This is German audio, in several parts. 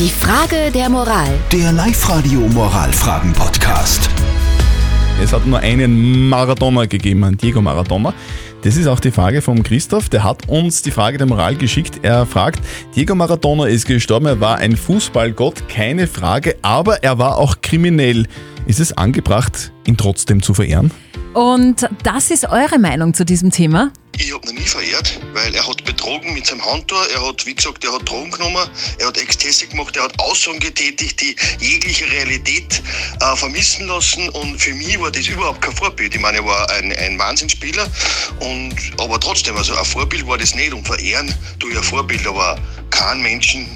Die Frage der Moral. Der Live-Radio Moralfragen-Podcast. Es hat nur einen Maradona gegeben, einen Diego Maradona. Das ist auch die Frage vom Christoph. Der hat uns die Frage der Moral geschickt. Er fragt, Diego Maradona ist gestorben, er war ein Fußballgott, keine Frage, aber er war auch kriminell. Ist es angebracht, ihn trotzdem zu verehren? Und das ist eure Meinung zu diesem Thema? Ich habe ihn nie verehrt, weil er hat betrogen mit seinem Handtor, er hat, wie gesagt, er hat Drogen genommen, er hat Ekstase gemacht, er hat Aussagen getätigt, die jegliche Realität äh, vermissen lassen und für mich war das überhaupt kein Vorbild. Ich meine, er war ein, ein Wahnsinnsspieler, und, aber trotzdem, also ein Vorbild war das nicht und verehren tue ich ein Vorbild, aber kein Menschen,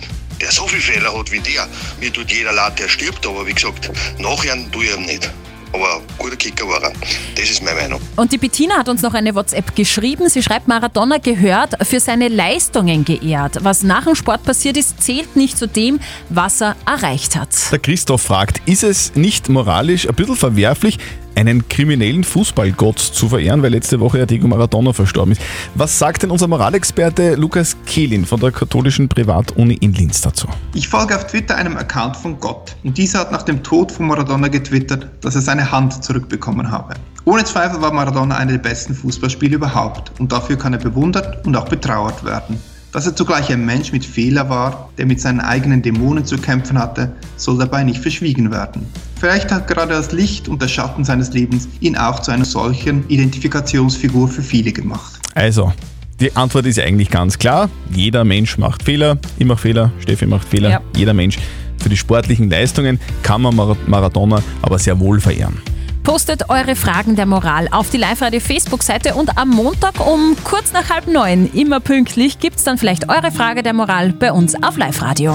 der so viele Fehler hat wie der. Mir tut jeder leid, der stirbt, aber wie gesagt, nachher tue ich ihm nicht. Aber guter Kicker war er. Das ist meine Meinung. Und die Bettina hat uns noch eine WhatsApp geschrieben. Sie schreibt, Maradona gehört für seine Leistungen geehrt. Was nach dem Sport passiert ist, zählt nicht zu dem, was er erreicht hat. Der Christoph fragt, ist es nicht moralisch ein bisschen verwerflich, einen kriminellen Fußballgott zu verehren, weil letzte Woche ja Diego Maradona verstorben ist. Was sagt denn unser Moralexperte Lukas Kehlin von der katholischen Privatuni in Linz dazu? Ich folge auf Twitter einem Account von Gott und dieser hat nach dem Tod von Maradona getwittert, dass er seine Hand zurückbekommen habe. Ohne Zweifel war Maradona einer der besten Fußballspieler überhaupt und dafür kann er bewundert und auch betrauert werden. Dass er zugleich ein Mensch mit Fehler war, der mit seinen eigenen Dämonen zu kämpfen hatte, soll dabei nicht verschwiegen werden. Vielleicht hat gerade das Licht und der Schatten seines Lebens ihn auch zu einer solchen Identifikationsfigur für viele gemacht. Also, die Antwort ist eigentlich ganz klar. Jeder Mensch macht Fehler. Ich mache Fehler, Steffi macht Fehler. Ja. Jeder Mensch. Für die sportlichen Leistungen kann man Mar- Maradona aber sehr wohl verehren. Postet eure Fragen der Moral auf die Live-Radio Facebook-Seite und am Montag um kurz nach halb neun, immer pünktlich, gibt's dann vielleicht eure Frage der Moral bei uns auf Live-Radio.